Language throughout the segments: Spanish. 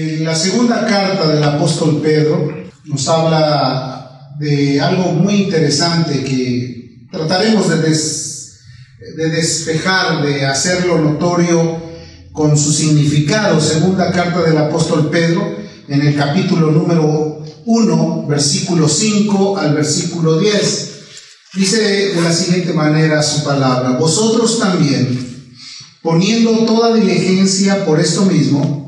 Eh, la segunda carta del apóstol Pedro nos habla de algo muy interesante que trataremos de, de despejar, de hacerlo notorio con su significado. Segunda carta del apóstol Pedro en el capítulo número 1, versículo 5 al versículo 10. Dice de la siguiente manera su palabra, vosotros también, poniendo toda diligencia por esto mismo,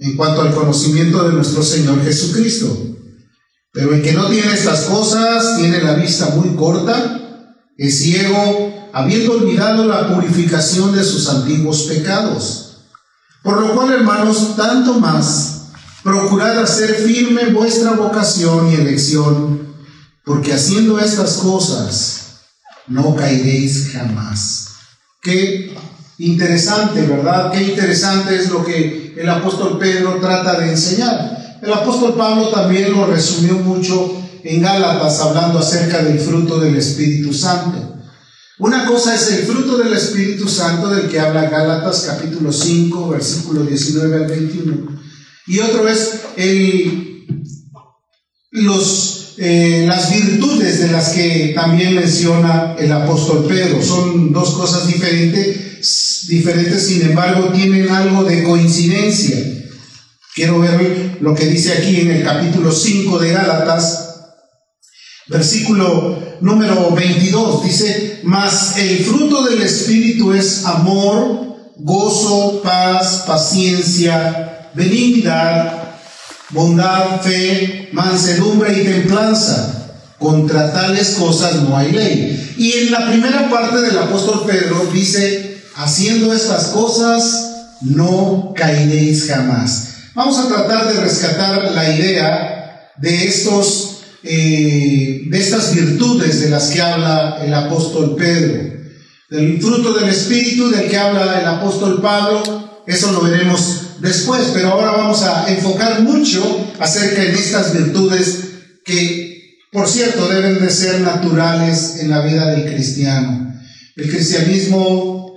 en cuanto al conocimiento de nuestro Señor Jesucristo. Pero el que no tiene estas cosas tiene la vista muy corta, es ciego, habiendo olvidado la purificación de sus antiguos pecados. Por lo cual, hermanos, tanto más, procurad hacer firme vuestra vocación y elección porque haciendo estas cosas no caeréis jamás. Qué interesante, ¿verdad? Qué interesante es lo que el apóstol Pedro trata de enseñar. El apóstol Pablo también lo resumió mucho en Gálatas hablando acerca del fruto del Espíritu Santo. Una cosa es el fruto del Espíritu Santo del que habla Gálatas capítulo 5, versículo 19 al 21. Y otro es el, los eh, las virtudes de las que también menciona el apóstol Pedro. Son dos cosas diferentes, diferentes, sin embargo tienen algo de coincidencia. Quiero ver lo que dice aquí en el capítulo 5 de Gálatas, versículo número 22. Dice, mas el fruto del Espíritu es amor, gozo, paz, paciencia, benignidad bondad, fe, mansedumbre y templanza. Contra tales cosas no hay ley. Y en la primera parte del apóstol Pedro dice, haciendo estas cosas no caeréis jamás. Vamos a tratar de rescatar la idea de estos, eh, de estas virtudes de las que habla el apóstol Pedro. Del fruto del Espíritu del que habla el apóstol Pablo, eso lo veremos después, pero ahora vamos a enfocar mucho acerca de estas virtudes que, por cierto, deben de ser naturales en la vida del cristiano. El cristianismo,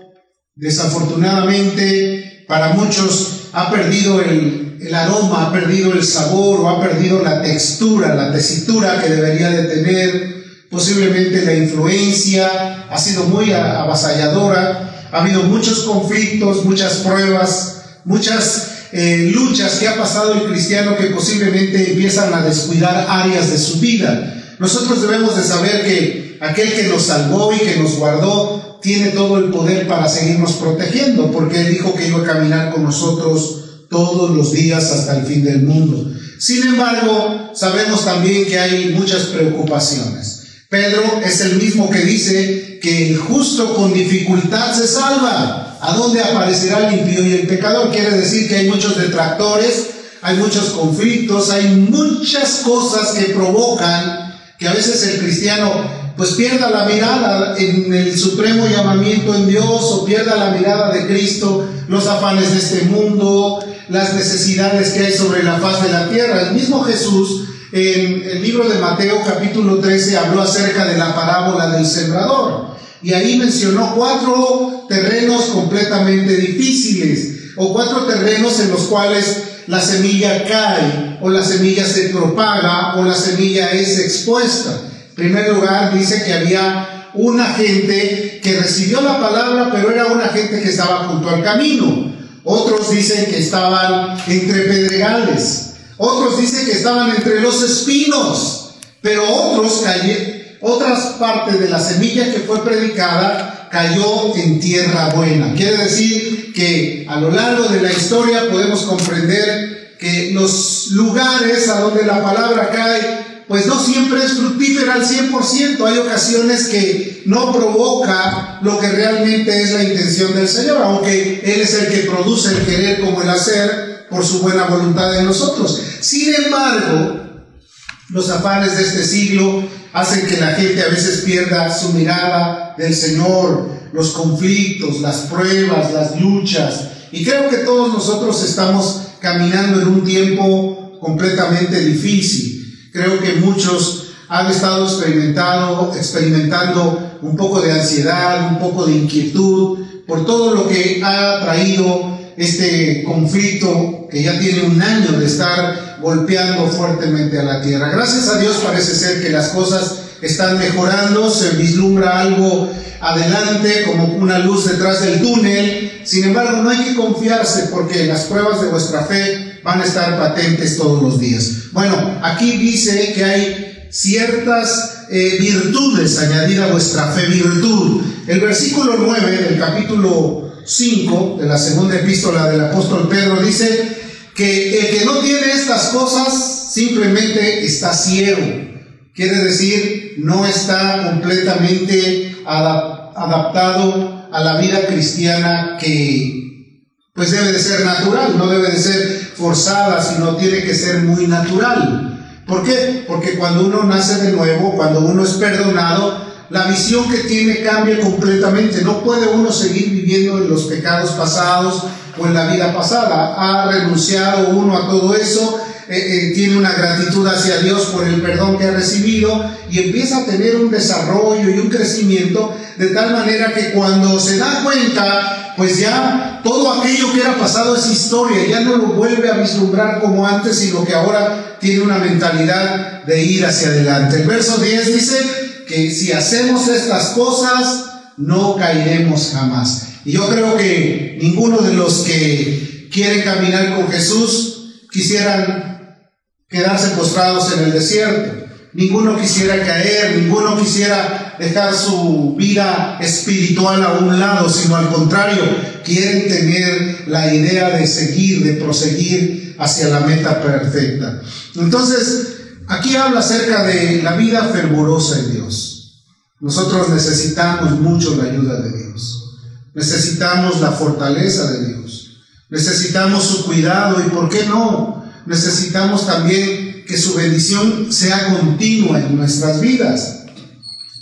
desafortunadamente, para muchos ha perdido el, aroma, ha perdido el sabor o ha perdido la textura, la tesitura que debería de tener. Posiblemente la influencia ha sido muy avasalladora, ha habido muchos conflictos, muchas pruebas, muchas eh, luchas que ha pasado el cristiano que posiblemente empiezan a descuidar áreas de su vida. Nosotros debemos de saber que aquel que nos salvó y que nos guardó tiene todo el poder para seguirnos protegiendo, porque Él dijo que iba a caminar con nosotros todos los días hasta el fin del mundo. Sin embargo, sabemos también que hay muchas preocupaciones. Pedro es el mismo que dice que el justo con dificultad se salva. ¿A dónde aparecerá el impío y el pecador? Quiere decir que hay muchos detractores, hay muchos conflictos, hay muchas cosas que provocan que a veces el cristiano pues pierda la mirada en el supremo llamamiento en Dios o pierda la mirada de Cristo, los afanes de este mundo, las necesidades que hay sobre la faz de la tierra. El mismo Jesús en el libro de Mateo capítulo 13 habló acerca de la parábola del sembrador. Y ahí mencionó cuatro terrenos completamente difíciles, o cuatro terrenos en los cuales la semilla cae, o la semilla se propaga, o la semilla es expuesta. En primer lugar, dice que había una gente que recibió la palabra, pero era una gente que estaba junto al camino. Otros dicen que estaban entre pedregales. Otros dicen que estaban entre los espinos. Pero otros cayeron otras partes de la semilla que fue predicada cayó en tierra buena. Quiere decir que a lo largo de la historia podemos comprender que los lugares a donde la palabra cae, pues no siempre es fructífera al 100%. Hay ocasiones que no provoca lo que realmente es la intención del Señor, aunque Él es el que produce el querer como el hacer, por su buena voluntad en nosotros. Sin embargo, los afanes de este siglo hacen que la gente a veces pierda su mirada del Señor, los conflictos, las pruebas, las luchas. Y creo que todos nosotros estamos caminando en un tiempo completamente difícil. Creo que muchos han estado experimentando, experimentando un poco de ansiedad, un poco de inquietud por todo lo que ha traído este conflicto que ya tiene un año de estar golpeando fuertemente a la tierra. Gracias a Dios parece ser que las cosas están mejorando, se vislumbra algo adelante como una luz detrás del túnel. Sin embargo, no hay que confiarse porque las pruebas de vuestra fe van a estar patentes todos los días. Bueno, aquí dice que hay ciertas eh, virtudes añadida a vuestra fe, virtud. El versículo 9 del capítulo 5 de la segunda epístola del apóstol Pedro dice que el que no tiene estas cosas simplemente está ciego. Quiere decir, no está completamente adaptado a la vida cristiana que pues debe de ser natural, no debe de ser forzada, sino tiene que ser muy natural. ¿Por qué? Porque cuando uno nace de nuevo, cuando uno es perdonado, la visión que tiene cambia completamente. No puede uno seguir viviendo en los pecados pasados o en la vida pasada. Ha renunciado uno a todo eso, eh, eh, tiene una gratitud hacia Dios por el perdón que ha recibido y empieza a tener un desarrollo y un crecimiento de tal manera que cuando se da cuenta, pues ya todo aquello que era pasado es historia, ya no lo vuelve a vislumbrar como antes, sino que ahora tiene una mentalidad de ir hacia adelante. El verso 10 dice, que si hacemos estas cosas, no caeremos jamás. Y yo creo que ninguno de los que quieren caminar con Jesús quisieran quedarse postrados en el desierto. Ninguno quisiera caer, ninguno quisiera dejar su vida espiritual a un lado, sino al contrario, quieren tener la idea de seguir, de proseguir hacia la meta perfecta. Entonces, Aquí habla acerca de la vida fervorosa en Dios. Nosotros necesitamos mucho la ayuda de Dios. Necesitamos la fortaleza de Dios. Necesitamos su cuidado y, ¿por qué no? Necesitamos también que su bendición sea continua en nuestras vidas.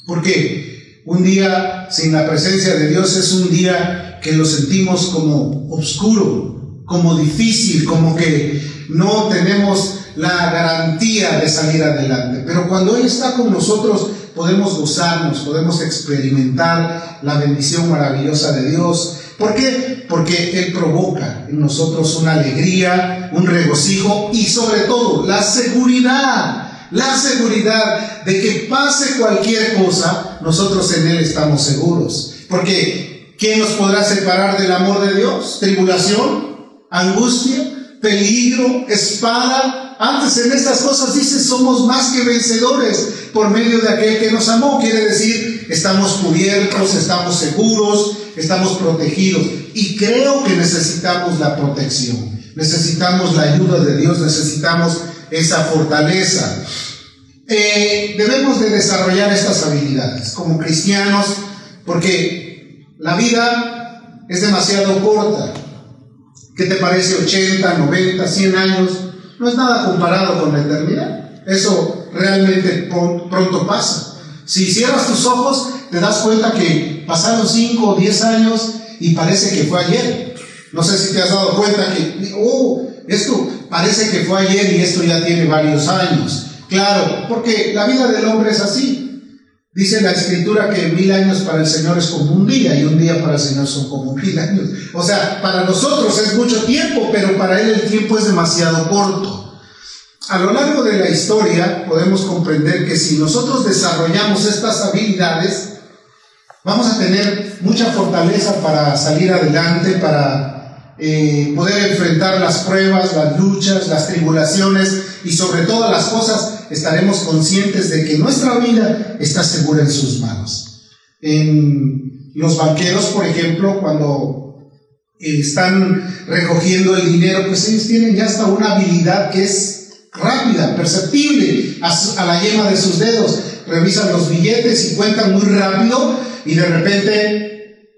Porque un día sin la presencia de Dios es un día que lo sentimos como oscuro, como difícil, como que no tenemos la garantía de salir adelante. Pero cuando Él está con nosotros, podemos gozarnos, podemos experimentar la bendición maravillosa de Dios. ¿Por qué? Porque Él provoca en nosotros una alegría, un regocijo y sobre todo la seguridad. La seguridad de que pase cualquier cosa, nosotros en Él estamos seguros. Porque ¿quién nos podrá separar del amor de Dios? ¿Tribulación? ¿Angustia? ¿Peligro? ¿Espada? Antes en estas cosas dice, somos más que vencedores por medio de aquel que nos amó. Quiere decir, estamos cubiertos, estamos seguros, estamos protegidos. Y creo que necesitamos la protección. Necesitamos la ayuda de Dios, necesitamos esa fortaleza. Eh, debemos de desarrollar estas habilidades como cristianos porque la vida es demasiado corta. ¿Qué te parece 80, 90, 100 años? No es nada comparado con la eternidad. Eso realmente pronto pasa. Si cierras tus ojos, te das cuenta que pasaron 5 o 10 años y parece que fue ayer. No sé si te has dado cuenta que, oh, esto parece que fue ayer y esto ya tiene varios años. Claro, porque la vida del hombre es así. Dice la escritura que mil años para el Señor es como un día y un día para el Señor son como mil años. O sea, para nosotros es mucho tiempo, pero para Él el tiempo es demasiado corto. A lo largo de la historia podemos comprender que si nosotros desarrollamos estas habilidades, vamos a tener mucha fortaleza para salir adelante, para eh, poder enfrentar las pruebas, las luchas, las tribulaciones y sobre todas las cosas estaremos conscientes de que nuestra vida está segura en sus manos. En los banqueros, por ejemplo, cuando están recogiendo el dinero, pues ellos tienen ya hasta una habilidad que es rápida, perceptible a, la yema de sus dedos. Revisan los billetes y cuentan muy rápido y de repente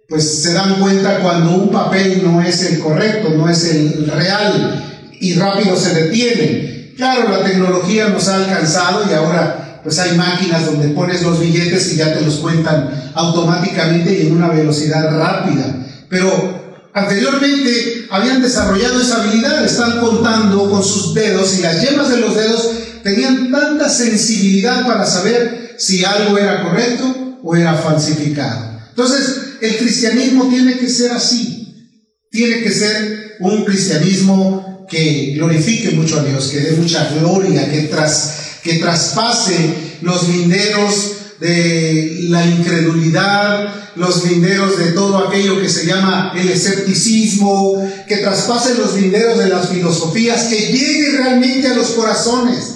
pues se dan cuenta cuando un papel no es el correcto, no es el real y rápido se detienen. Claro, la tecnología nos ha alcanzado y ahora pues hay máquinas donde pones los billetes y ya te los cuentan automáticamente y en una velocidad rápida. Pero anteriormente habían desarrollado esa habilidad, están contando con sus dedos y las yemas de los dedos tenían tanta sensibilidad para saber si algo era correcto o era falsificado. Entonces, el cristianismo tiene que ser así, tiene que ser un cristianismo que glorifique mucho a Dios, que dé mucha gloria, que, tras, que traspase los linderos de la incredulidad, los linderos de todo aquello que se llama el escepticismo, que traspase los linderos de las filosofías, que llegue realmente a los corazones,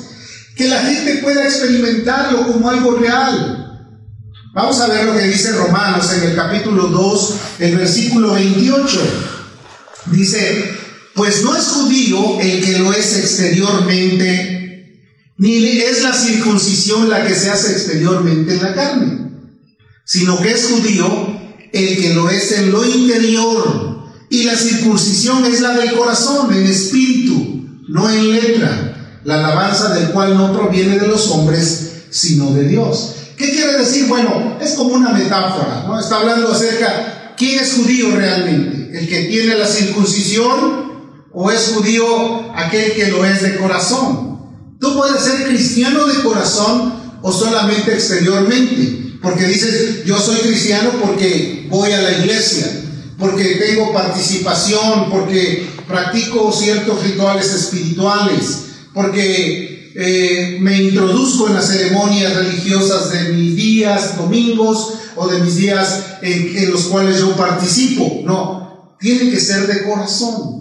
que la gente pueda experimentarlo como algo real. Vamos a ver lo que dice Romanos en el capítulo 2, el versículo 28. Dice, pues no es judío el que lo es exteriormente, ni es la circuncisión la que se hace exteriormente en la carne, sino que es judío el que lo es en lo interior, y la circuncisión es la del corazón, en espíritu, no en letra, la alabanza del cual no proviene de los hombres, sino de Dios. ¿Qué quiere decir? Bueno, es como una metáfora, ¿no? Está hablando acerca, ¿quién es judío realmente? ¿El que tiene la circuncisión ¿O es judío aquel que lo es de corazón? Tú puedes ser cristiano de corazón o solamente exteriormente. Porque dices, yo soy cristiano porque voy a la iglesia, porque tengo participación, porque practico ciertos rituales espirituales, porque eh, me introduzco en las ceremonias religiosas de mis días, domingos o de mis días en los cuales yo participo. No, tiene que ser de corazón.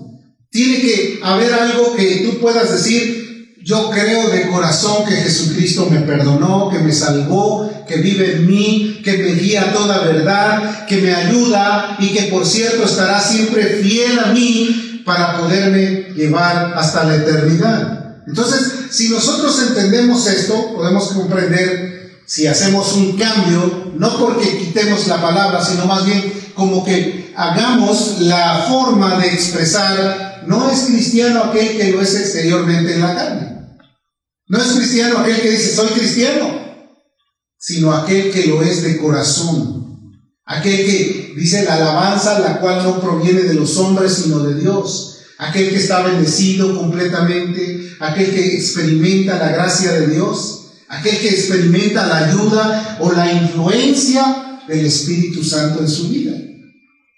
Tiene que haber algo que tú puedas decir, yo creo de corazón que Jesucristo me perdonó, que me salvó, que vive en mí, que me guía toda verdad, que me ayuda y que por cierto estará siempre fiel a mí para poderme llevar hasta la eternidad. Entonces, si nosotros entendemos esto, podemos comprender si hacemos un cambio, no porque quitemos la palabra, sino más bien como que hagamos la forma de expresar no es cristiano aquel que lo es exteriormente en la carne. No es cristiano aquel que dice soy cristiano, sino aquel que lo es de corazón. Aquel que dice la alabanza, la cual no proviene de los hombres, sino de Dios. Aquel que está bendecido completamente, aquel que experimenta la gracia de Dios, aquel que experimenta la ayuda o la influencia del Espíritu Santo en su vida.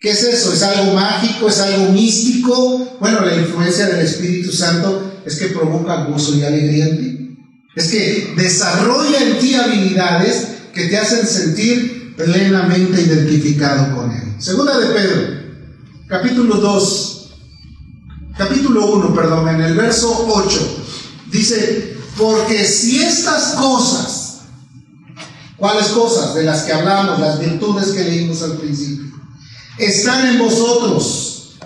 ¿Qué es eso? ¿Es algo mágico? ¿Es algo místico? Bueno, la influencia del Espíritu Santo es que provoca gozo y alegría en ti. Es que desarrolla en ti habilidades que te hacen sentir plenamente identificado con Él. Segunda de Pedro, capítulo 2, capítulo 1, perdón, en el verso 8, dice, porque si estas cosas, ¿cuáles cosas? De las que hablamos, las virtudes que leímos al principio están en vosotros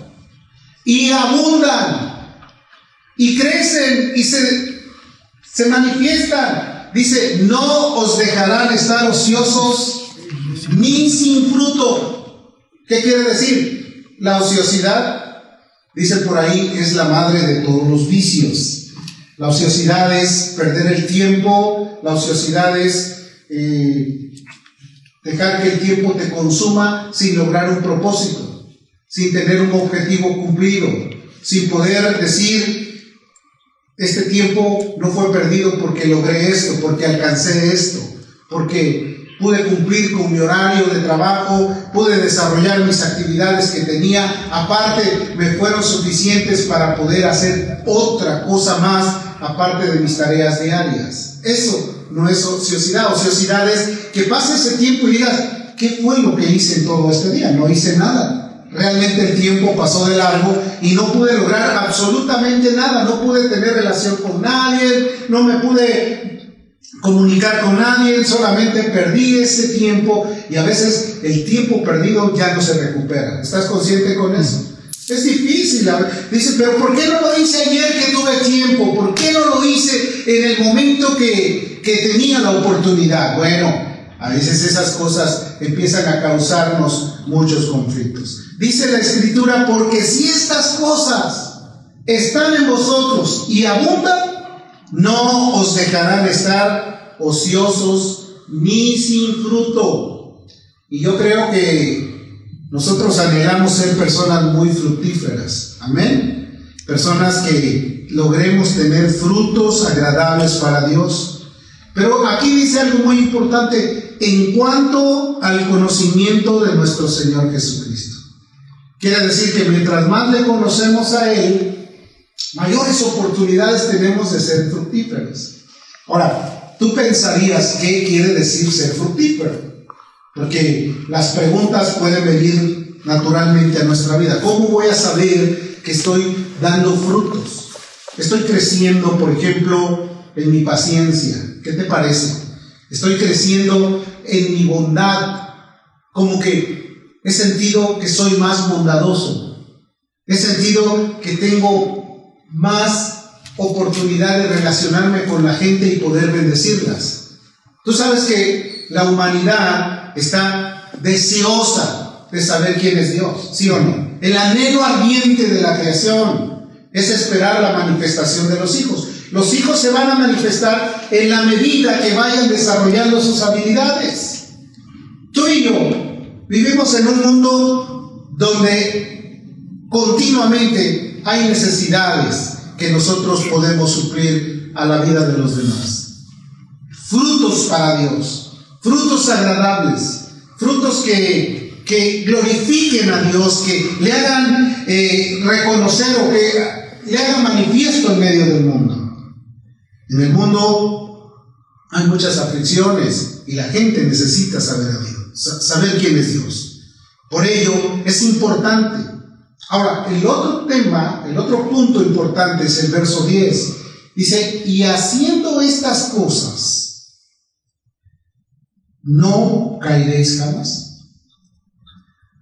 y abundan y crecen y se, se manifiestan. Dice, no os dejarán estar ociosos ni sin fruto. ¿Qué quiere decir? La ociosidad, dice por ahí, es la madre de todos los vicios. La ociosidad es perder el tiempo, la ociosidad es eh, Dejar que el tiempo te consuma sin lograr un propósito, sin tener un objetivo cumplido, sin poder decir, este tiempo no fue perdido porque logré esto, porque alcancé esto, porque pude cumplir con mi horario de trabajo, pude desarrollar mis actividades que tenía, aparte me fueron suficientes para poder hacer otra cosa más aparte de mis tareas diarias. Eso no es ociosidad. Ociosidad es que pase ese tiempo y digas, ¿qué fue lo que hice en todo este día? No hice nada. Realmente el tiempo pasó de largo y no pude lograr absolutamente nada. No pude tener relación con nadie, no me pude comunicar con nadie, solamente perdí ese tiempo y a veces el tiempo perdido ya no se recupera. ¿Estás consciente con eso? Es difícil. Dice, pero ¿por qué no lo hice ayer que tuve tiempo? ¿Por qué no lo hice en el momento que, que tenía la oportunidad? Bueno, a veces esas cosas empiezan a causarnos muchos conflictos. Dice la escritura, porque si estas cosas están en vosotros y abundan, no os dejarán estar ociosos ni sin fruto. Y yo creo que nosotros anhelamos ser personas muy fructíferas. Amén. Personas que logremos tener frutos agradables para Dios. Pero aquí dice algo muy importante en cuanto al conocimiento de nuestro Señor Jesucristo. Quiere decir que mientras más le conocemos a Él, mayores oportunidades tenemos de ser fructíferos. Ahora, tú pensarías qué quiere decir ser fructífero, porque las preguntas pueden venir naturalmente a nuestra vida. ¿Cómo voy a saber que estoy dando frutos? Estoy creciendo, por ejemplo, en mi paciencia. ¿Qué te parece? Estoy creciendo en mi bondad, como que he sentido que soy más bondadoso. He sentido que tengo más oportunidad de relacionarme con la gente y poder bendecirlas. Tú sabes que la humanidad está deseosa de saber quién es Dios, ¿sí o no? El anhelo ardiente de la creación es esperar la manifestación de los hijos. Los hijos se van a manifestar en la medida que vayan desarrollando sus habilidades. Tú y yo vivimos en un mundo donde continuamente hay necesidades que nosotros podemos suplir a la vida de los demás. Frutos para Dios, frutos agradables, frutos que, que glorifiquen a Dios, que le hagan eh, reconocer o que le hagan manifiesto en medio del mundo. En el mundo hay muchas aflicciones y la gente necesita saber a Dios, saber quién es Dios. Por ello es importante Ahora, el otro tema, el otro punto importante es el verso 10. Dice, y haciendo estas cosas, no caeréis jamás.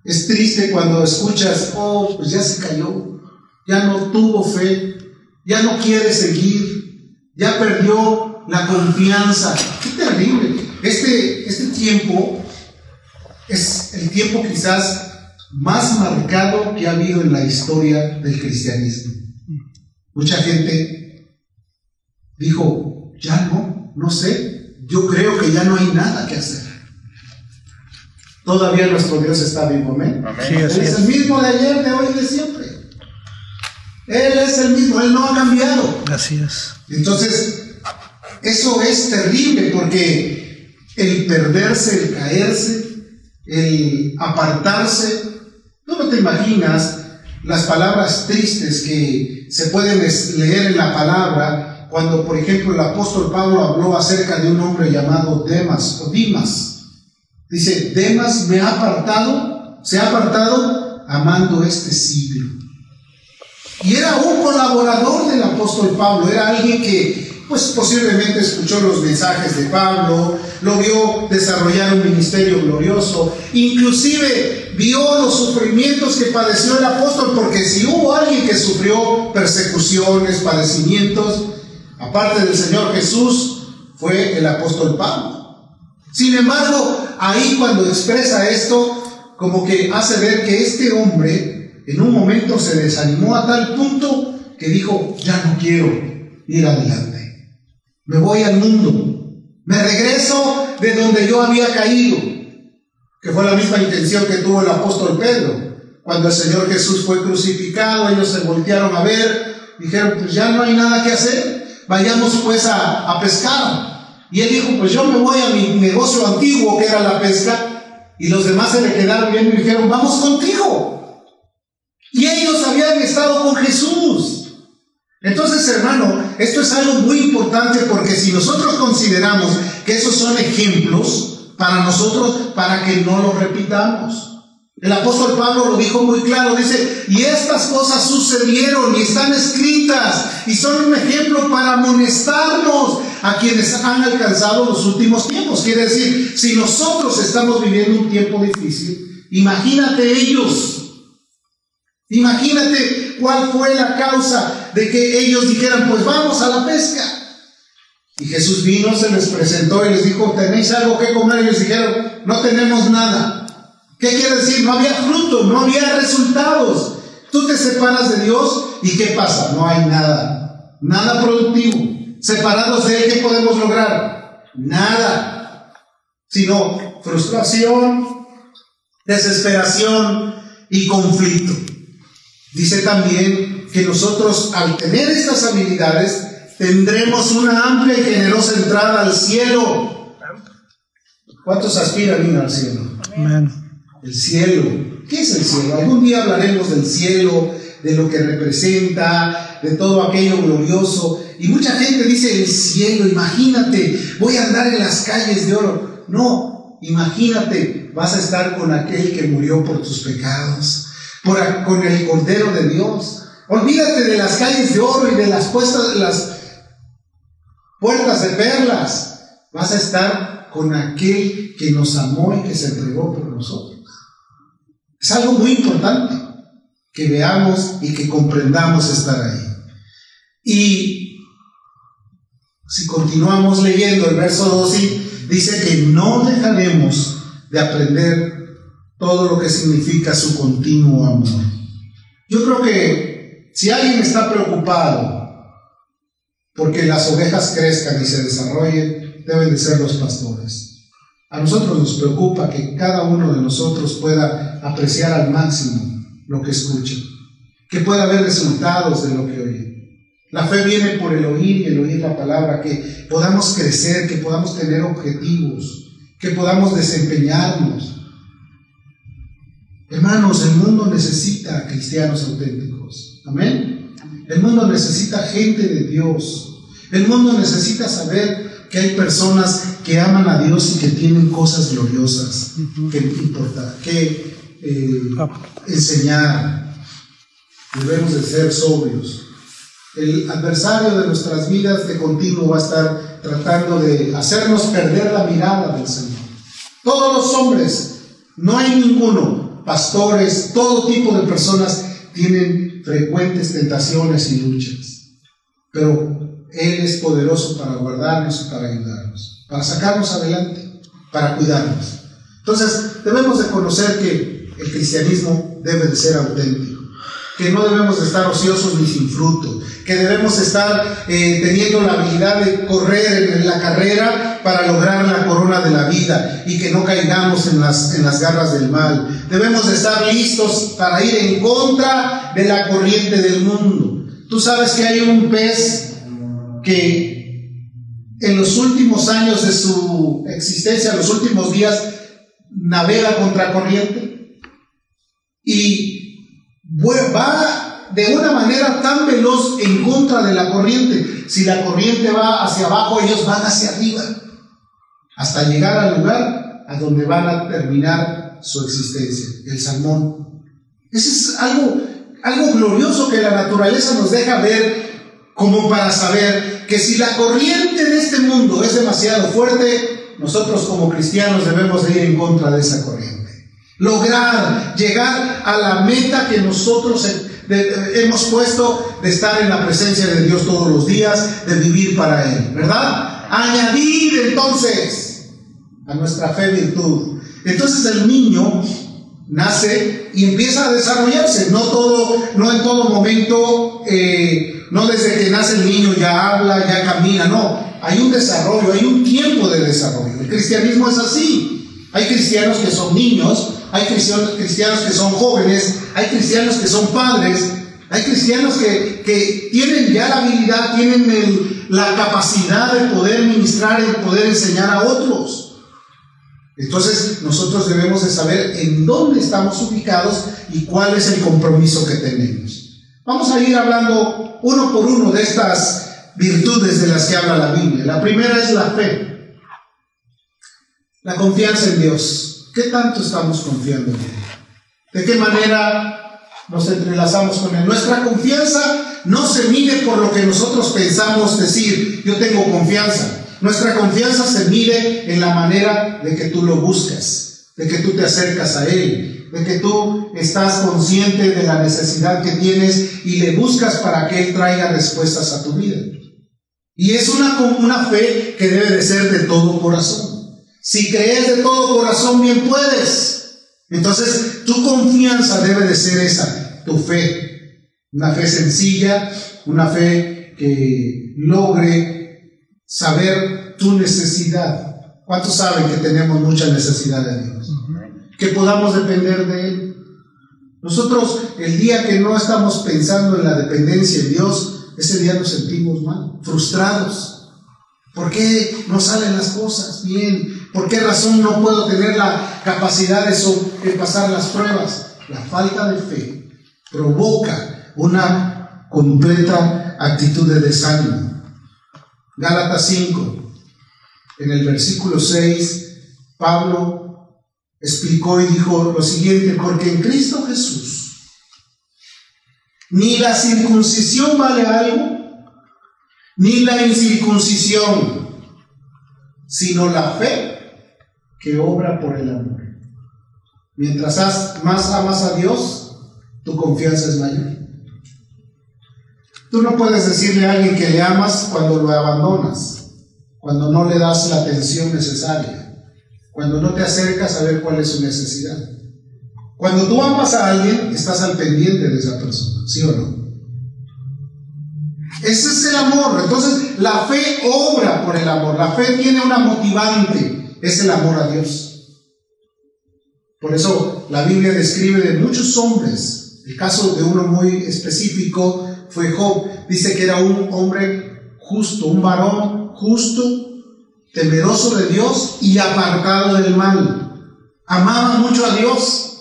Es triste cuando escuchas, oh, pues ya se cayó, ya no tuvo fe, ya no quiere seguir, ya perdió la confianza. Qué terrible. Este, este tiempo es el tiempo quizás más marcado que ha habido en la historia del cristianismo. Mucha gente dijo, ya no, no sé, yo creo que ya no hay nada que hacer. Todavía nuestro Dios está vivo, amén. Él es, el mismo de ayer, de hoy, de siempre. Él es el mismo, Él no ha cambiado. Así es. Entonces, eso es terrible porque el perderse, el caerse, el apartarse, Tú no te imaginas las palabras tristes que se pueden leer en la palabra cuando, por ejemplo, el apóstol Pablo habló acerca de un hombre llamado Demas o Dimas. Dice, Demas me ha apartado, se ha apartado amando este siglo. Y era un colaborador del apóstol Pablo, era alguien que pues posiblemente escuchó los mensajes de Pablo, lo vio desarrollar un ministerio glorioso, inclusive vio los sufrimientos que padeció el apóstol, porque si hubo alguien que sufrió persecuciones, padecimientos, aparte del Señor Jesús, fue el apóstol Pablo. Sin embargo, ahí cuando expresa esto, como que hace ver que este hombre en un momento se desanimó a tal punto que dijo, ya no quiero ir adelante me voy al mundo, me regreso de donde yo había caído, que fue la misma intención que tuvo el apóstol Pedro. Cuando el Señor Jesús fue crucificado, ellos se voltearon a ver, dijeron, pues ya no hay nada que hacer, vayamos pues a, a pescar. Y él dijo, pues yo me voy a mi negocio antiguo, que era la pesca, y los demás se le quedaron viendo y dijeron, vamos contigo. Y ellos habían estado con Jesús. Entonces, hermano, esto es algo muy importante porque si nosotros consideramos que esos son ejemplos para nosotros, para que no lo repitamos. El apóstol Pablo lo dijo muy claro, dice, y estas cosas sucedieron y están escritas y son un ejemplo para amonestarnos a quienes han alcanzado los últimos tiempos. Quiere decir, si nosotros estamos viviendo un tiempo difícil, imagínate ellos. Imagínate cuál fue la causa de que ellos dijeran, pues vamos a la pesca. Y Jesús vino, se les presentó y les dijo, ¿tenéis algo que comer? Y ellos dijeron, no tenemos nada. ¿Qué quiere decir? No había fruto, no había resultados. Tú te separas de Dios y ¿qué pasa? No hay nada, nada productivo. Separados de Él, ¿qué podemos lograr? Nada, sino frustración, desesperación y conflicto. Dice también que nosotros al tener estas habilidades tendremos una amplia y generosa entrada al cielo. ¿Cuántos aspiran ir al cielo? El cielo. ¿Qué es el cielo? Algún día hablaremos del cielo, de lo que representa, de todo aquello glorioso. Y mucha gente dice el cielo, imagínate, voy a andar en las calles de oro. No, imagínate, vas a estar con aquel que murió por tus pecados, por, con el Cordero de Dios. Olvídate de las calles de oro y de las puestas, las puertas de perlas. Vas a estar con aquel que nos amó y que se entregó por nosotros. Es algo muy importante que veamos y que comprendamos estar ahí. Y si continuamos leyendo el verso 12, dice que no dejaremos de aprender todo lo que significa su continuo amor. Yo creo que si alguien está preocupado porque las ovejas crezcan y se desarrollen, deben de ser los pastores. A nosotros nos preocupa que cada uno de nosotros pueda apreciar al máximo lo que escucha, que pueda haber resultados de lo que oye. La fe viene por el oír y el oír la palabra, que podamos crecer, que podamos tener objetivos, que podamos desempeñarnos. Hermanos, el mundo necesita cristianos auténticos. Amén. El mundo necesita gente de Dios. El mundo necesita saber que hay personas que aman a Dios y que tienen cosas gloriosas que importa, que eh, enseñar. Debemos de ser sobrios. El adversario de nuestras vidas de continuo va a estar tratando de hacernos perder la mirada del Señor. Todos los hombres, no hay ninguno, pastores, todo tipo de personas tienen frecuentes tentaciones y luchas. Pero él es poderoso para guardarnos y para ayudarnos, para sacarnos adelante, para cuidarnos. Entonces, debemos de conocer que el cristianismo debe de ser auténtico, que no debemos de estar ociosos ni sin fruto, que debemos estar eh, teniendo la habilidad de correr en la carrera para lograr la corona de la vida y que no caigamos en las, en las garras del mal. Debemos de estar listos para ir en contra de la corriente del mundo. Tú sabes que hay un pez que en los últimos años de su existencia, los últimos días, navega contra corriente y va de una manera tan veloz en contra de la corriente. Si la corriente va hacia abajo, ellos van hacia arriba, hasta llegar al lugar a donde van a terminar su existencia, el salmón. Eso es algo, algo glorioso que la naturaleza nos deja ver como para saber que si la corriente de este mundo es demasiado fuerte, nosotros como cristianos debemos ir en contra de esa corriente. Lograr llegar a la meta que nosotros hemos puesto de estar en la presencia de Dios todos los días, de vivir para Él, ¿verdad? Añadir entonces a nuestra fe virtud. Entonces el niño nace y empieza a desarrollarse. No todo, no en todo momento, eh, no desde que nace el niño ya habla, ya camina, no. Hay un desarrollo, hay un tiempo de desarrollo. El cristianismo es así. Hay cristianos que son niños, hay cristianos, que son jóvenes, hay cristianos que son padres, hay cristianos que, que tienen ya la habilidad, tienen la capacidad de poder ministrar, de poder enseñar a otros. Entonces nosotros debemos de saber en dónde estamos ubicados y cuál es el compromiso que tenemos. Vamos a ir hablando uno por uno de estas virtudes de las que habla la Biblia. La primera es la fe, la confianza en Dios. ¿Qué tanto estamos confiando en Él? ¿De qué manera nos entrelazamos con Él? Nuestra confianza no se mide por lo que nosotros pensamos decir, yo tengo confianza. Nuestra confianza se mide en la manera de que tú lo buscas, de que tú te acercas a Él, de que tú estás consciente de la necesidad que tienes y le buscas para que Él traiga respuestas a tu vida. Y es una, una fe que debe de ser de todo corazón. Si crees de todo corazón, bien puedes. Entonces, tu confianza debe de ser esa, tu fe. Una fe sencilla, una fe que logre saber tu necesidad. ¿Cuántos saben que tenemos mucha necesidad de Dios? Que podamos depender de Él. Nosotros el día que no estamos pensando en la dependencia de Dios, ese día nos sentimos mal, frustrados. ¿Por qué no salen las cosas bien? ¿Por qué razón no puedo tener la capacidad de, pasar las pruebas? La falta de fe provoca una completa actitud de desánimo. Gálatas 5, en el versículo 6, Pablo explicó y dijo lo siguiente, porque en Cristo Jesús ni la circuncisión vale algo, ni la incircuncisión, sino la fe que obra por el amor. Mientras más amas a Dios, tu confianza es mayor. Tú no puedes decirle a alguien que le amas cuando lo abandonas, cuando no le das la atención necesaria, cuando no te acercas a ver cuál es su necesidad. Cuando tú amas a alguien, estás al pendiente de esa persona, ¿sí o no? Ese es el amor. Entonces, la fe obra por el amor. La fe tiene una motivante es el amor a Dios. Por eso la Biblia describe de muchos hombres, el caso de uno muy específico fue Job, dice que era un hombre justo, un varón justo, temeroso de Dios y apartado del mal. Amaba mucho a Dios.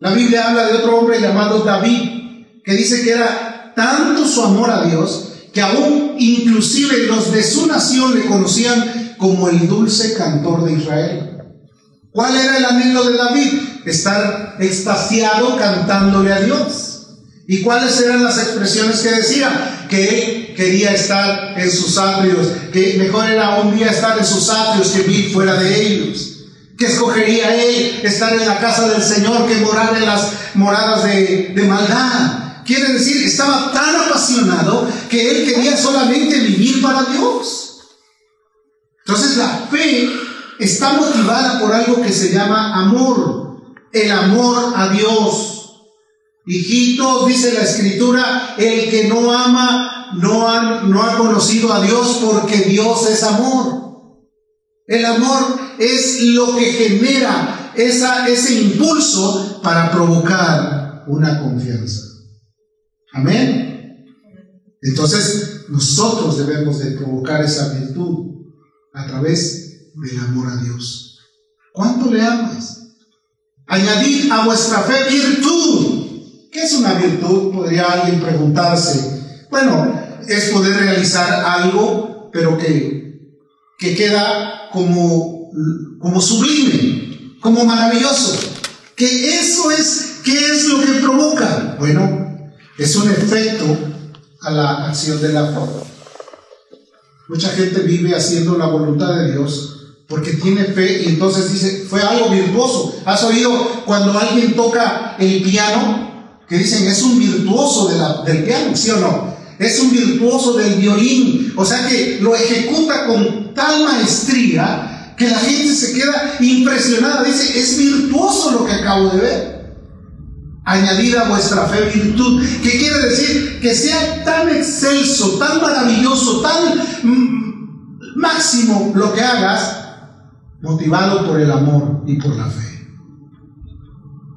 La Biblia habla de otro hombre llamado David, que dice que era tanto su amor a Dios que aún inclusive los de su nación le conocían como el dulce cantor de Israel. ¿Cuál era el anhelo de David? Estar extasiado cantándole a Dios. ¿Y cuáles eran las expresiones que decía? Que él quería estar en sus atrios, que mejor era un día estar en sus atrios que vivir fuera de ellos. Que escogería él estar en la casa del Señor que morar en las moradas de, de maldad. Quiere decir, estaba tan apasionado que él quería solamente vivir para Dios. Entonces la fe está motivada por algo que se llama amor, el amor a Dios. Hijitos, dice la escritura, el que no ama no ha, no ha conocido a Dios porque Dios es amor. El amor es lo que genera ese impulso para provocar una confianza. Amén. Entonces nosotros debemos de provocar esa virtud a través del amor a Dios. ¿Cuánto le amas? Añadid a vuestra fe virtud. ¿Qué es una virtud? Podría alguien preguntarse. Bueno, es poder realizar algo, pero que, que queda como, como sublime, como maravilloso. Que eso es, ¿qué es lo que provoca? Bueno, es un efecto a la acción de la fe. Mucha gente vive haciendo la voluntad de Dios porque tiene fe y entonces dice, fue algo virtuoso. ¿Has oído cuando alguien toca el piano? Que dicen, es un virtuoso del piano, ¿sí o no? Es un virtuoso del violín. O sea que lo ejecuta con tal maestría que la gente se queda impresionada. Dice, es virtuoso lo que acabo de ver añadida a vuestra fe virtud. ¿Qué quiere decir? Que sea tan excelso, tan maravilloso, tan mm, máximo lo que hagas, motivado por el amor y por la fe.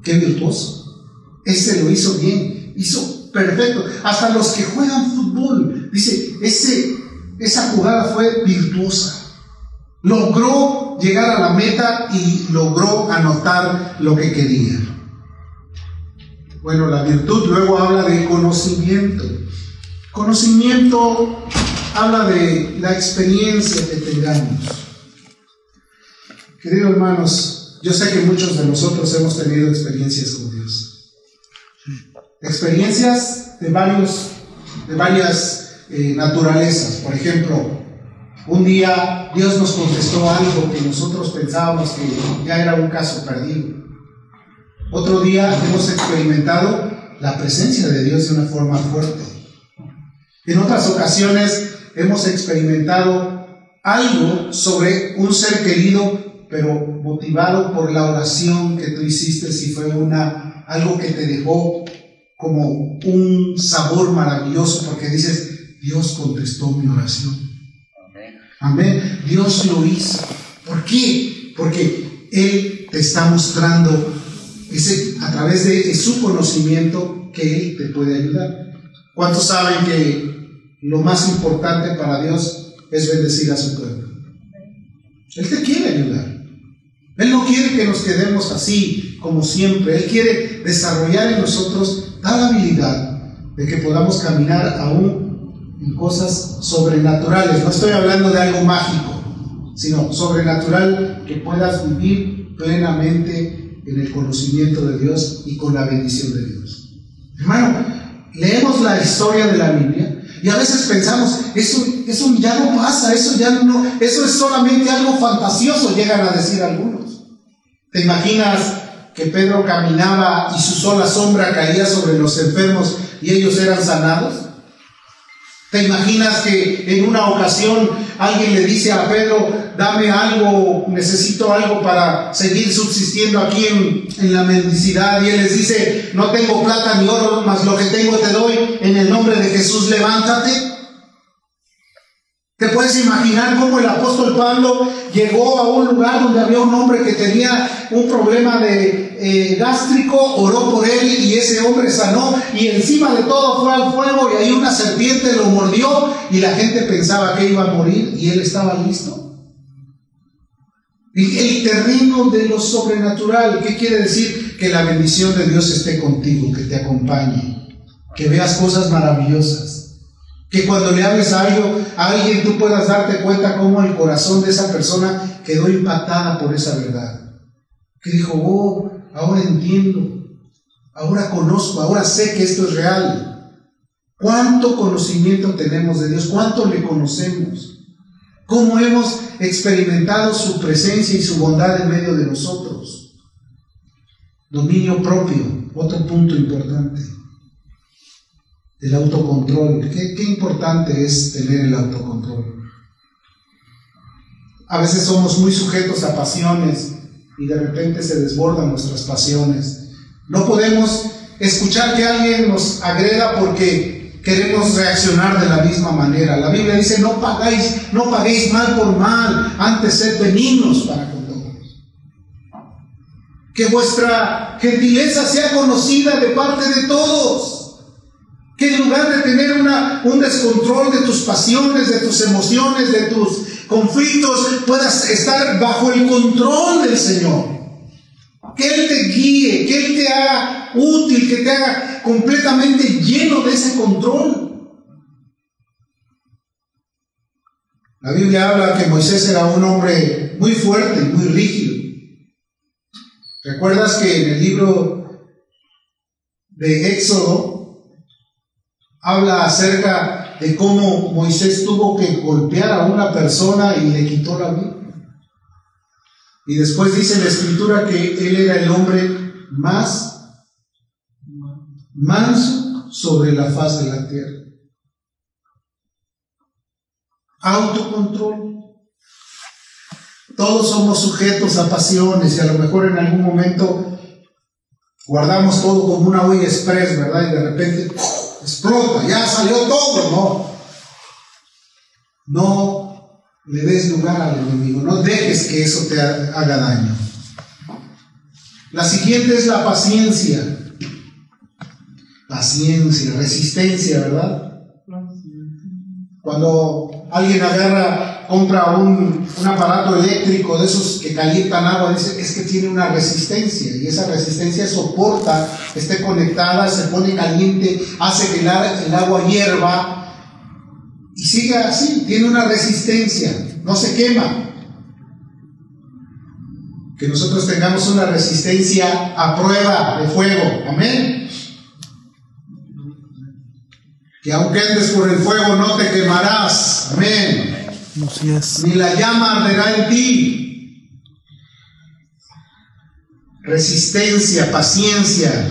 Qué virtuoso. Ese lo hizo bien, hizo perfecto. Hasta los que juegan fútbol, dice, ese, esa jugada fue virtuosa. Logró llegar a la meta y logró anotar lo que quería. Bueno, la virtud luego habla de conocimiento. Conocimiento habla de la experiencia que tengamos. Queridos hermanos, yo sé que muchos de nosotros hemos tenido experiencias con. Experiencias de, varios, de varias eh, naturalezas. Por ejemplo, un día Dios nos contestó algo que nosotros pensábamos que ya era un caso perdido. Otro día hemos experimentado la presencia de Dios de una forma fuerte. En otras ocasiones hemos experimentado algo sobre un ser querido, pero motivado por la oración que tú hiciste, si fue una, algo que te dejó como un sabor maravilloso porque dices, Dios contestó mi oración. Amén. Dios lo hizo. ¿Por qué? Porque Él te está mostrando ese, a través de su conocimiento que Él te puede ayudar. ¿Cuántos saben que lo más importante para Dios es bendecir a su pueblo? Él te quiere ayudar. Él no quiere que nos quedemos así como siempre. Él quiere desarrollar en nosotros tal habilidad de que podamos caminar aún en cosas sobrenaturales. No estoy hablando de algo mágico, sino sobrenatural que puedas vivir plenamente en el conocimiento de Dios y con la bendición de Dios. Hermano, leemos la historia de la Biblia y a veces pensamos, eso, eso ya no pasa, eso ya no, eso es solamente algo fantasioso, llegan a decir algunos. ¿Te imaginas que Pedro caminaba y su sola sombra caía sobre los enfermos y ellos eran sanados? ¿Te imaginas que en una ocasión alguien le dice a Pedro, dame algo, necesito algo para seguir subsistiendo aquí en, la mendicidad? Y él les dice, no tengo plata ni oro, mas lo que tengo te doy, en el nombre de Jesús levántate. ¿Te puedes imaginar cómo el apóstol Pablo llegó a un lugar donde había un hombre que tenía un problema de eh, gástrico, oró por él y ese hombre sanó y encima de todo fue al fuego y ahí una serpiente lo mordió y la gente pensaba que iba a morir y él estaba listo? El terreno de lo sobrenatural, ¿qué quiere decir? Que la bendición de Dios esté contigo, que te acompañe, que veas cosas maravillosas. Que cuando le hables a, a alguien tú puedas darte cuenta cómo el corazón de esa persona quedó impactada por esa verdad. Que dijo, oh, ahora entiendo, ahora conozco, ahora sé que esto es real. ¿Cuánto conocimiento tenemos de Dios? ¿Cuánto le conocemos? ¿Cómo hemos experimentado su presencia y su bondad en medio de nosotros? Dominio propio, otro punto importante el autocontrol. ¿Qué, qué importante es tener el autocontrol. A veces somos muy sujetos a pasiones y de repente se desbordan nuestras pasiones. No podemos escuchar que alguien nos agreda porque queremos reaccionar de la misma manera. La Biblia dice, no pagáis, no paguéis mal por mal, antes sed benignos para con todos. Que vuestra gentileza sea conocida de parte de todos. Que en lugar de tener un descontrol de tus pasiones, de tus emociones, de tus conflictos, puedas estar bajo el control del Señor. Que Él te guíe, que Él te haga útil, que te haga completamente lleno de ese control. La Biblia habla que Moisés era un hombre muy fuerte, muy rígido. ¿Recuerdas que en el libro de Éxodo habla acerca de cómo Moisés tuvo que golpear a una persona y le quitó la vida. Y después dice la escritura que él era el hombre más manso sobre la faz de la tierra. Autocontrol. Todos somos sujetos a pasiones y a lo mejor en algún momento guardamos todo como una huella express, ¿verdad? Y de repente explota, ya salió todo, no. No le des lugar al enemigo, no dejes que eso te haga daño. La siguiente es la paciencia. Paciencia, resistencia, ¿verdad? Cuando alguien agarra, compra un, aparato eléctrico de esos que calientan agua, dice, es que tiene una resistencia y esa resistencia soporta, esté conectada, se pone caliente, hace que el, el agua hierva y sigue así, tiene una resistencia, no se quema. Que nosotros tengamos una resistencia a prueba de fuego, amén que aunque andes por el fuego no te quemarás. Amén. Ni la llama arderá en ti. Resistencia, paciencia.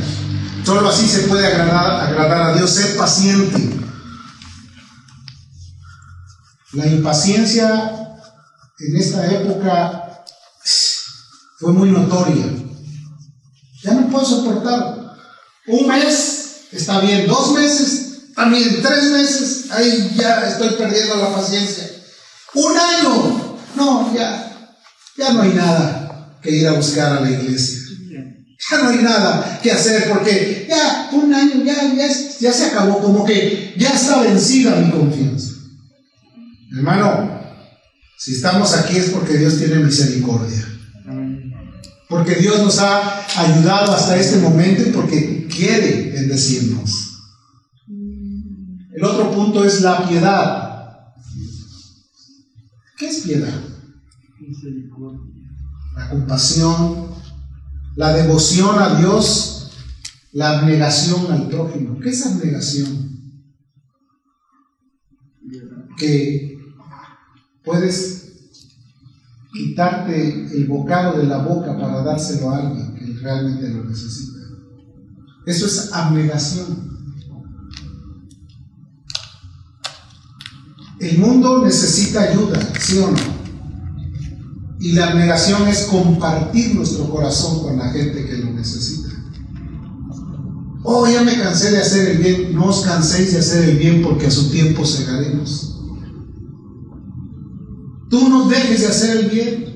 Solo así se puede agradar, agradar a Dios. Ser paciente. La impaciencia en esta época fue muy notoria. Ya no puedo soportar. Un mes está bien, dos meses, también tres meses, ahí ya estoy perdiendo la paciencia. Un año, no, ya, ya no hay nada que ir a buscar a la iglesia. Ya no hay nada que hacer porque ya un año ya, ya, ya se acabó, como que ya está vencida mi confianza. Hermano, si estamos aquí es porque Dios tiene misericordia. Porque Dios nos ha ayudado hasta este momento y porque quiere bendecirnos. El otro punto es la piedad. ¿Qué es piedad? La compasión, la devoción a Dios, la abnegación al prójimo. ¿Qué es abnegación? Que puedes quitarte el bocado de la boca para dárselo a alguien que realmente lo necesita. Eso es abnegación. El mundo necesita ayuda, ¿sí o no? Y la abnegación es compartir nuestro corazón con la gente que lo necesita. Oh, ya me cansé de hacer el bien. No os canséis de hacer el bien porque a su tiempo segaremos. Tú no dejes de hacer el bien.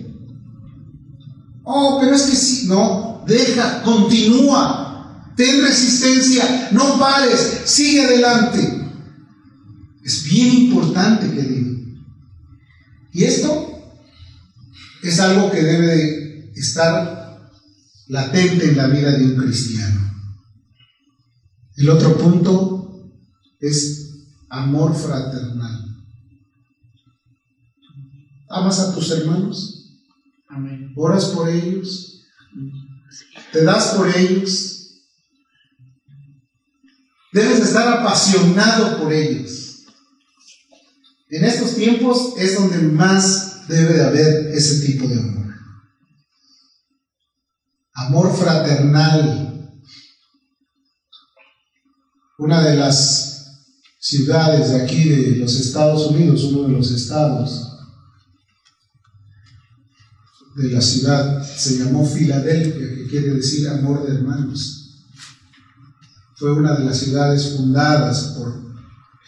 Oh, pero es que sí, no, deja, continúa, ten resistencia, no pares, sigue adelante. Es bien importante, querido. Y esto es algo que debe estar latente en la vida de un cristiano. El otro punto es amor fraternal. ¿Amas a tus hermanos? Amén. ¿Oras por ellos? ¿Te das por ellos? Debes estar apasionado por ellos. En estos tiempos es donde más debe de haber ese tipo de amor. Amor fraternal. Una de las ciudades de aquí de los Estados Unidos, uno de los estados, de la ciudad se llamó Filadelfia, que quiere decir amor de hermanos. Fue una de las ciudades fundadas por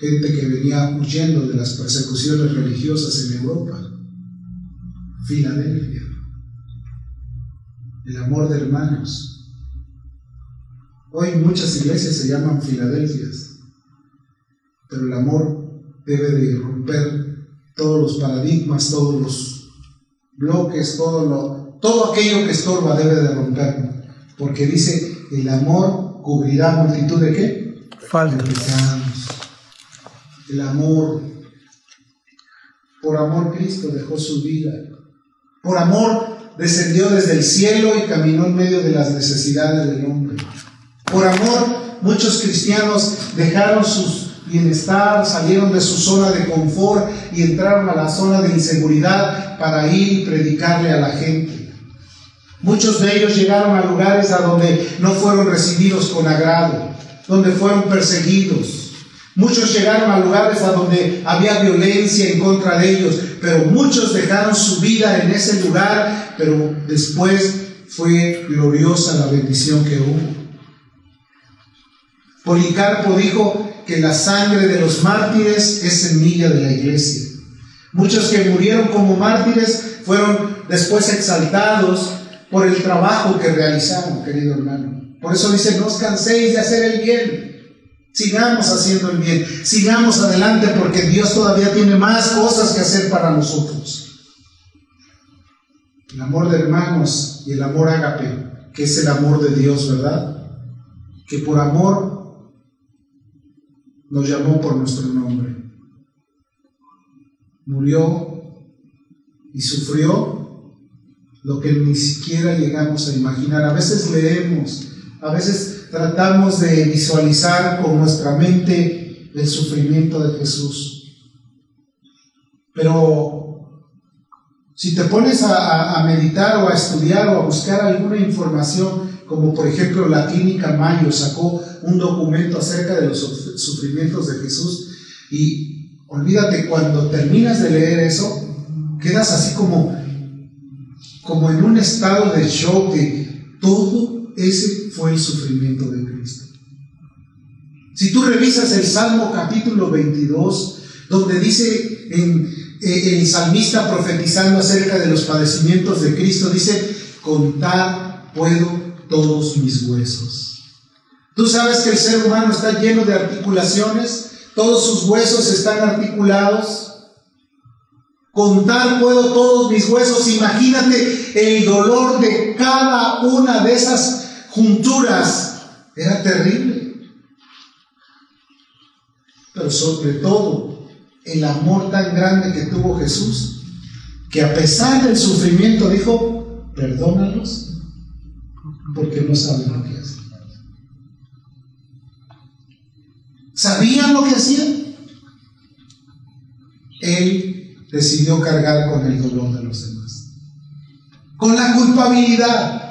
gente que venía huyendo de las persecuciones religiosas en Europa. Filadelfia. El amor de hermanos. Hoy muchas iglesias se llaman Filadelfias, pero el amor debe de romper todos los paradigmas, todos los bloques, todo, lo, todo aquello que estorba debe de romper, porque dice, el amor cubrirá multitud de qué? Falta. El amor, por amor Cristo dejó su vida, por amor descendió desde el cielo y caminó en medio de las necesidades del hombre. Por amor, muchos cristianos dejaron sus bienestar, salieron de su zona de confort y entraron a la zona de inseguridad para ir y predicarle a la gente. Muchos de ellos llegaron a lugares a donde no fueron recibidos con agrado, donde fueron perseguidos. Muchos llegaron a lugares a donde había violencia en contra de ellos, pero muchos dejaron su vida en ese lugar, pero después fue gloriosa la bendición que hubo. Policarpo dijo, que la sangre de los mártires es semilla de la iglesia. Muchos que murieron como mártires fueron después exaltados por el trabajo que realizaron, querido hermano. Por eso dice, no os canséis de hacer el bien. Sigamos haciendo el bien, sigamos adelante porque Dios todavía tiene más cosas que hacer para nosotros. El amor de hermanos y el amor ágape, que es el amor de Dios, ¿verdad? Que por amor nos llamó por nuestro nombre. Murió y sufrió lo que ni siquiera llegamos a imaginar. A veces leemos, a veces tratamos de visualizar con nuestra mente el sufrimiento de Jesús. Pero si te pones a, meditar o a estudiar o a buscar alguna información, como por ejemplo la clínica Mayo sacó un documento acerca de los sufrimientos de Jesús y olvídate, cuando terminas de leer eso, quedas así como, como en un estado de shock todo ese fue el sufrimiento de Cristo. Si tú revisas el Salmo capítulo 22, donde dice eh, el salmista profetizando acerca de los padecimientos de Cristo, dice, contar puedo todos mis huesos. Tú sabes que el ser humano está lleno de articulaciones, todos sus huesos están articulados. Contar puedo todos mis huesos. Imagínate el dolor de cada una de esas junturas. Era terrible. Pero sobre todo el amor tan grande que tuvo Jesús, que a pesar del sufrimiento dijo, perdónalos porque no saben lo que hacen. ¿Sabían lo que hacían? Él decidió cargar con el dolor de los demás, con la culpabilidad.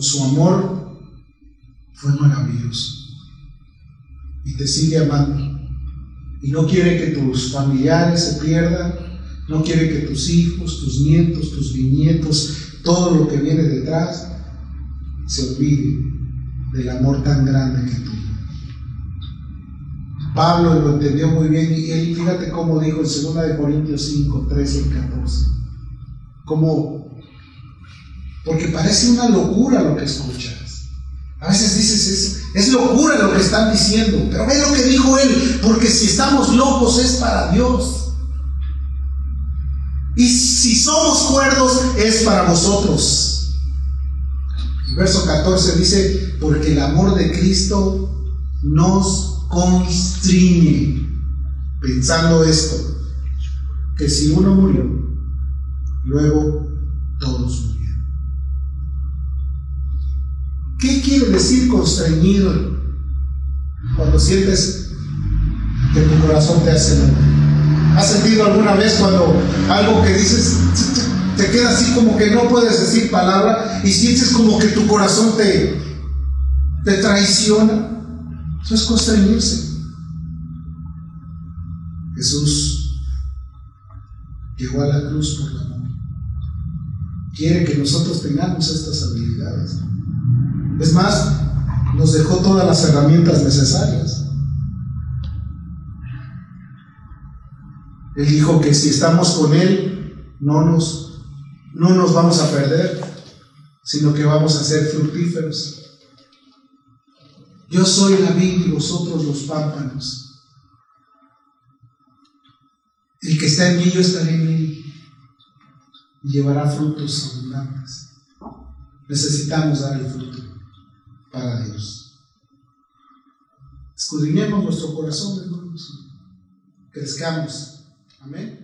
Su amor fue maravilloso y te sigue amando. Y no quiere que tus familiares se pierdan, no quiere que tus hijos, tus nietos, tus bisnietos, todo lo que viene detrás, se olvide del amor tan grande que tuvo. Pablo lo entendió muy bien y él, fíjate cómo dijo en 2 de Corintios 5, 13 y 14. Como, porque parece una locura lo que escuchas. A veces dices, es, es locura lo que están diciendo, pero ve lo que dijo él, porque si estamos locos es para Dios. Y si somos cuerdos es para vosotros. Verso 14 dice, porque el amor de Cristo nos constriñe, pensando esto, que si uno murió, luego todos murieron. ¿Qué quiere decir constreñido cuando sientes que tu corazón te hace mal? ¿Has sentido alguna vez cuando algo que dices te queda así como que no puedes decir palabra y sientes como que tu corazón te, te traiciona. Eso es constreñirse. Jesús llegó a la cruz por la amor. Quiere que nosotros tengamos estas habilidades. Es más, nos dejó todas las herramientas necesarias. Él dijo que si estamos con Él, no nos no nos vamos a perder, sino que vamos a ser fructíferos. Yo soy la vid y vosotros los pámpanos. El que está en mí, yo estaré en él y llevará frutos abundantes. Necesitamos dar el fruto para Dios. Escudriñemos nuestro corazón, hermanos. Crezcamos. Amén.